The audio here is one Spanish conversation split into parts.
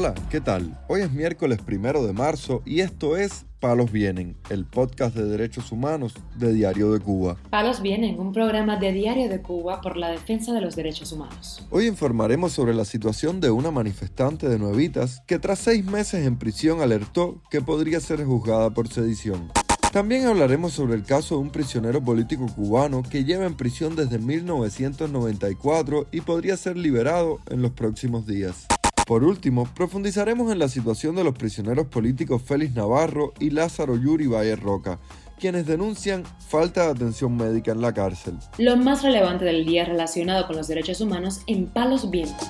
Hola, ¿qué tal? Hoy es miércoles primero de marzo y esto es Palos Vienen, el podcast de derechos humanos de Diario de Cuba. Palos Vienen, un programa de Diario de Cuba por la defensa de los derechos humanos. Hoy informaremos sobre la situación de una manifestante de Nuevitas que tras seis meses en prisión alertó que podría ser juzgada por sedición. También hablaremos sobre el caso de un prisionero político cubano que lleva en prisión desde 1994 y podría ser liberado en los próximos días. Por último, profundizaremos en la situación de los prisioneros políticos Félix Navarro y Lázaro Yuri Valle Roca, quienes denuncian falta de atención médica en la cárcel. Lo más relevante del día relacionado con los derechos humanos en Palos Vientos.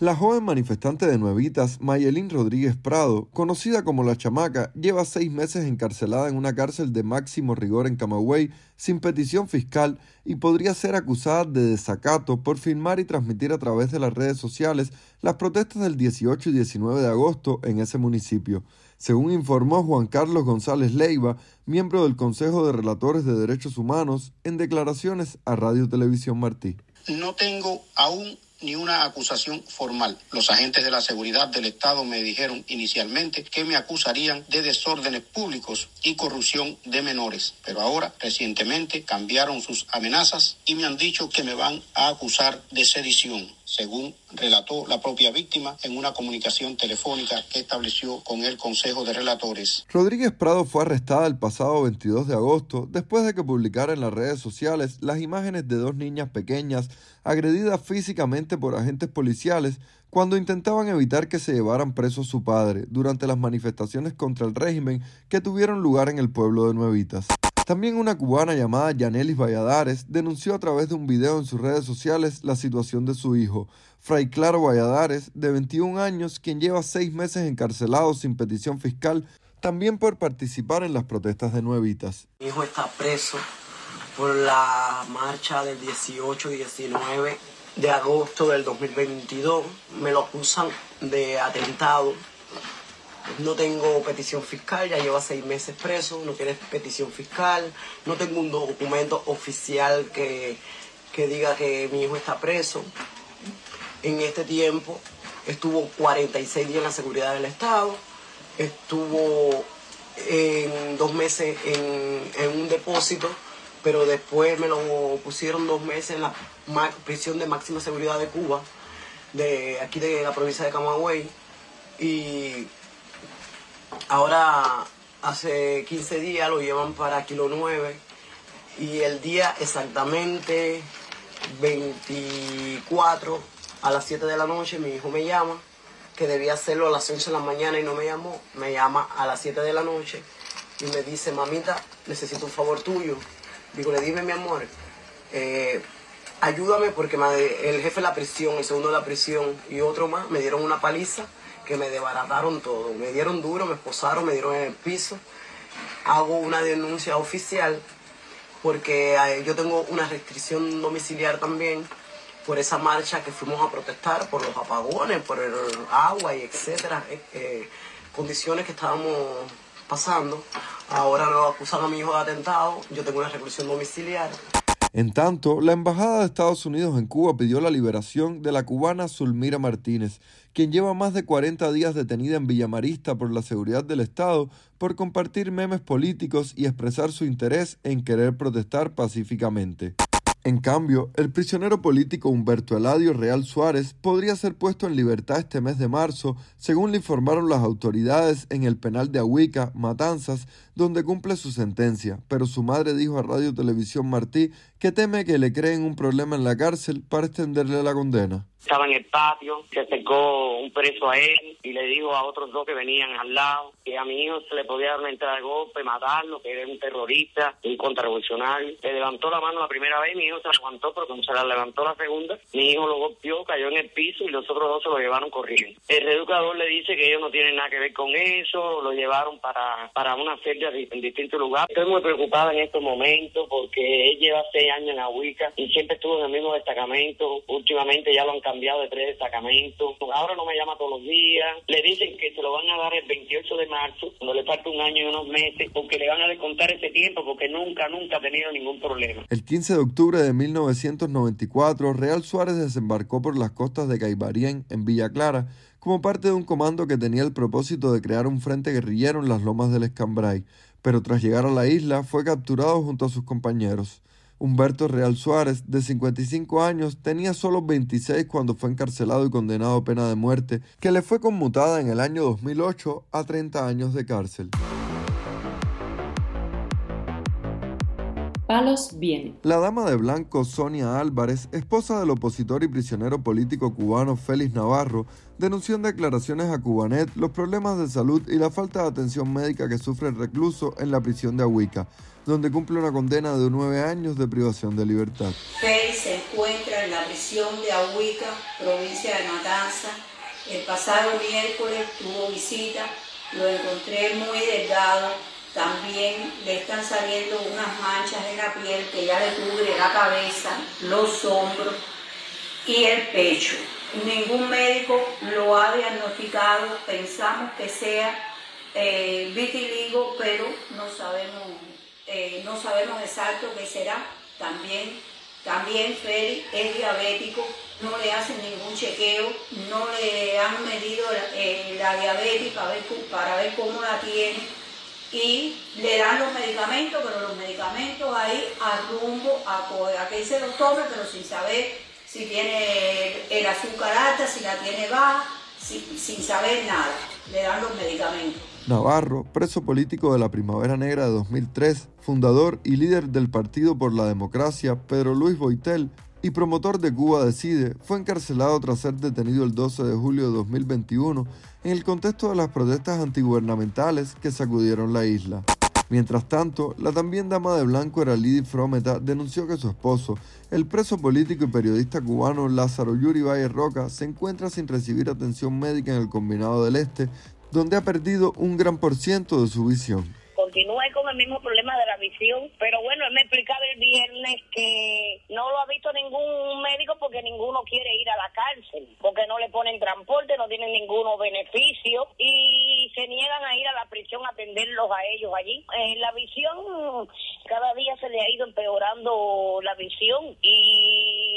La joven manifestante de Nuevitas, Mayelín Rodríguez Prado, conocida como La Chamaca, lleva seis meses encarcelada en una cárcel de máximo rigor en Camagüey sin petición fiscal y podría ser acusada de desacato por filmar y transmitir a través de las redes sociales las protestas del 18 y 19 de agosto en ese municipio, según informó Juan Carlos González Leiva, miembro del Consejo de Relatores de Derechos Humanos, en declaraciones a Radio Televisión Martí. No tengo aún ni una acusación formal. Los agentes de la seguridad del Estado me dijeron inicialmente que me acusarían de desórdenes públicos y corrupción de menores, pero ahora recientemente cambiaron sus amenazas y me han dicho que me van a acusar de sedición según relató la propia víctima en una comunicación telefónica que estableció con el Consejo de Relatores. Rodríguez Prado fue arrestada el pasado 22 de agosto después de que publicara en las redes sociales las imágenes de dos niñas pequeñas agredidas físicamente por agentes policiales cuando intentaban evitar que se llevaran preso a su padre durante las manifestaciones contra el régimen que tuvieron lugar en el pueblo de Nuevitas. También una cubana llamada Yanelis Valladares denunció a través de un video en sus redes sociales la situación de su hijo, Fray Claro Valladares, de 21 años, quien lleva seis meses encarcelado sin petición fiscal, también por participar en las protestas de Nuevitas. Mi hijo está preso por la marcha del 18 y 19 de agosto del 2022. Me lo acusan de atentado no tengo petición fiscal, ya lleva seis meses preso, no tiene petición fiscal, no tengo un documento oficial que, diga que mi hijo está preso. En este tiempo estuvo 46 días en la seguridad del Estado, estuvo en dos meses en, en un depósito, pero después me lo pusieron dos meses en la prisión de máxima seguridad de Cuba, de aquí de la provincia de Camagüey, y Ahora, hace 15 días lo llevan para Kilo 9 y el día exactamente 24 a las 7 de la noche mi hijo me llama, que debía hacerlo a las 11 de la mañana y no me llamó, me llama a las 7 de la noche y me dice, mamita, necesito un favor tuyo. Digo, le dime mi amor, eh, ayúdame porque el jefe de la prisión, el segundo de la prisión y otro más me dieron una paliza que me desbarataron todo. Me dieron duro, me esposaron, me dieron en el piso. Hago una denuncia oficial porque eh, yo tengo una restricción domiciliar también por esa marcha que fuimos a protestar, por los apagones, por el agua y etcétera, eh, eh, condiciones que estábamos pasando. Ahora lo acusan a mi hijo de atentado, yo tengo una reclusión domiciliar. En tanto, la Embajada de Estados Unidos en Cuba pidió la liberación de la cubana Zulmira Martínez, quien lleva más de 40 días detenida en Villamarista por la seguridad del Estado por compartir memes políticos y expresar su interés en querer protestar pacíficamente. En cambio, el prisionero político Humberto Eladio Real Suárez podría ser puesto en libertad este mes de marzo, según le informaron las autoridades en el penal de Ahuica, Matanzas, donde cumple su sentencia, pero su madre dijo a Radio Televisión Martí que teme que le creen un problema en la cárcel para extenderle la condena. Estaba en el patio, se acercó un preso a él y le dijo a otros dos que venían al lado que a mi hijo se le podía dar una entrada de golpe, matarlo, que era un terrorista, un contrarrevolucionario. Le levantó la mano la primera vez, mi hijo se levantó, pero como se la levantó la segunda, mi hijo lo golpeó, cayó en el piso y los otros dos se lo llevaron corriendo. El reeducador le dice que ellos no tienen nada que ver con eso, lo llevaron para, para una celda en distintos lugares. Estoy muy preocupada en estos momentos porque él lleva seis años en Ahuica y siempre estuvo en el mismo destacamento. Últimamente ya lo han cambiado de tres destacamentos. Ahora no me llama todos los días. Le dicen que se lo van a dar el 28 de marzo, cuando le falta un año y unos meses, porque le van a descontar ese tiempo, porque nunca, nunca ha tenido ningún problema. El 15 de octubre de 1994, Real Suárez desembarcó por las costas de Caibarien, en Villa Clara, como parte de un comando que tenía el propósito de crear un frente guerrillero en las lomas del Escambray, pero tras llegar a la isla fue capturado junto a sus compañeros. Humberto Real Suárez, de 55 años, tenía solo 26 cuando fue encarcelado y condenado a pena de muerte, que le fue conmutada en el año 2008 a 30 años de cárcel. Palos viene. La dama de blanco Sonia Álvarez, esposa del opositor y prisionero político cubano Félix Navarro, denunció en declaraciones a Cubanet los problemas de salud y la falta de atención médica que sufre el recluso en la prisión de Ahuica, donde cumple una condena de nueve años de privación de libertad. Félix se encuentra en la prisión de Ahuica, provincia de Matanza. El pasado miércoles tuvo visita, lo encontré muy delgado, también le están saliendo unas manchas en la piel que ya le cubre la cabeza, los hombros y el pecho. Ningún médico lo ha diagnosticado, pensamos que sea eh, vitiligo, pero no sabemos, eh, no sabemos exacto qué será. También, también Félix es diabético, no le hacen ningún chequeo, no le han medido la, eh, ver, para ver cómo la tiene y le dan los medicamentos, pero los medicamentos ahí a rumbo, a, que se los tome, pero sin saber si tiene el azúcar alta, si la tiene baja, sin saber nada. Le dan los medicamentos. Navarro, preso político de la Primavera Negra de 2003, fundador y líder del Partido por la Democracia, Pedro Luis Boitel, y promotor de Cuba Decide, fue encarcelado tras ser detenido el 12 de julio de 2021 en el contexto de las protestas antigubernamentales que sacudieron la isla. Mientras tanto, la también dama de blanco era Lidy Frometa denunció que su esposo, el preso político y periodista cubano Lázaro Yuri Valle Roca, se encuentra sin recibir atención médica en el Combinado del Este, donde ha perdido un gran por ciento de su visión continúe con el mismo problema de la visión. Pero bueno, él me explicaba el viernes que no lo ha visto ningún médico porque ninguno quiere ir a la cárcel, porque no le ponen transporte, no tienen ninguno beneficio y se niegan a ir a la prisión a atenderlos a ellos allí. Eh, la visión, cada día se le ha ido empeorando la visión y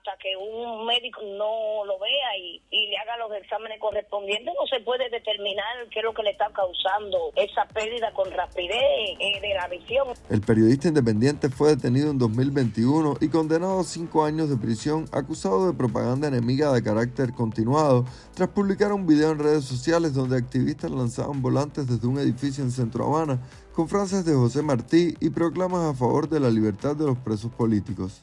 hasta que un médico no lo vea y, y le haga los exámenes correspondientes, no se puede determinar qué es lo que le está causando esa pérdida con rapidez eh, de la visión. El periodista independiente fue detenido en 2021 y condenado a cinco años de prisión acusado de propaganda enemiga de carácter continuado tras publicar un video en redes sociales donde activistas lanzaban volantes desde un edificio en Centro Habana con frases de José Martí y proclamas a favor de la libertad de los presos políticos.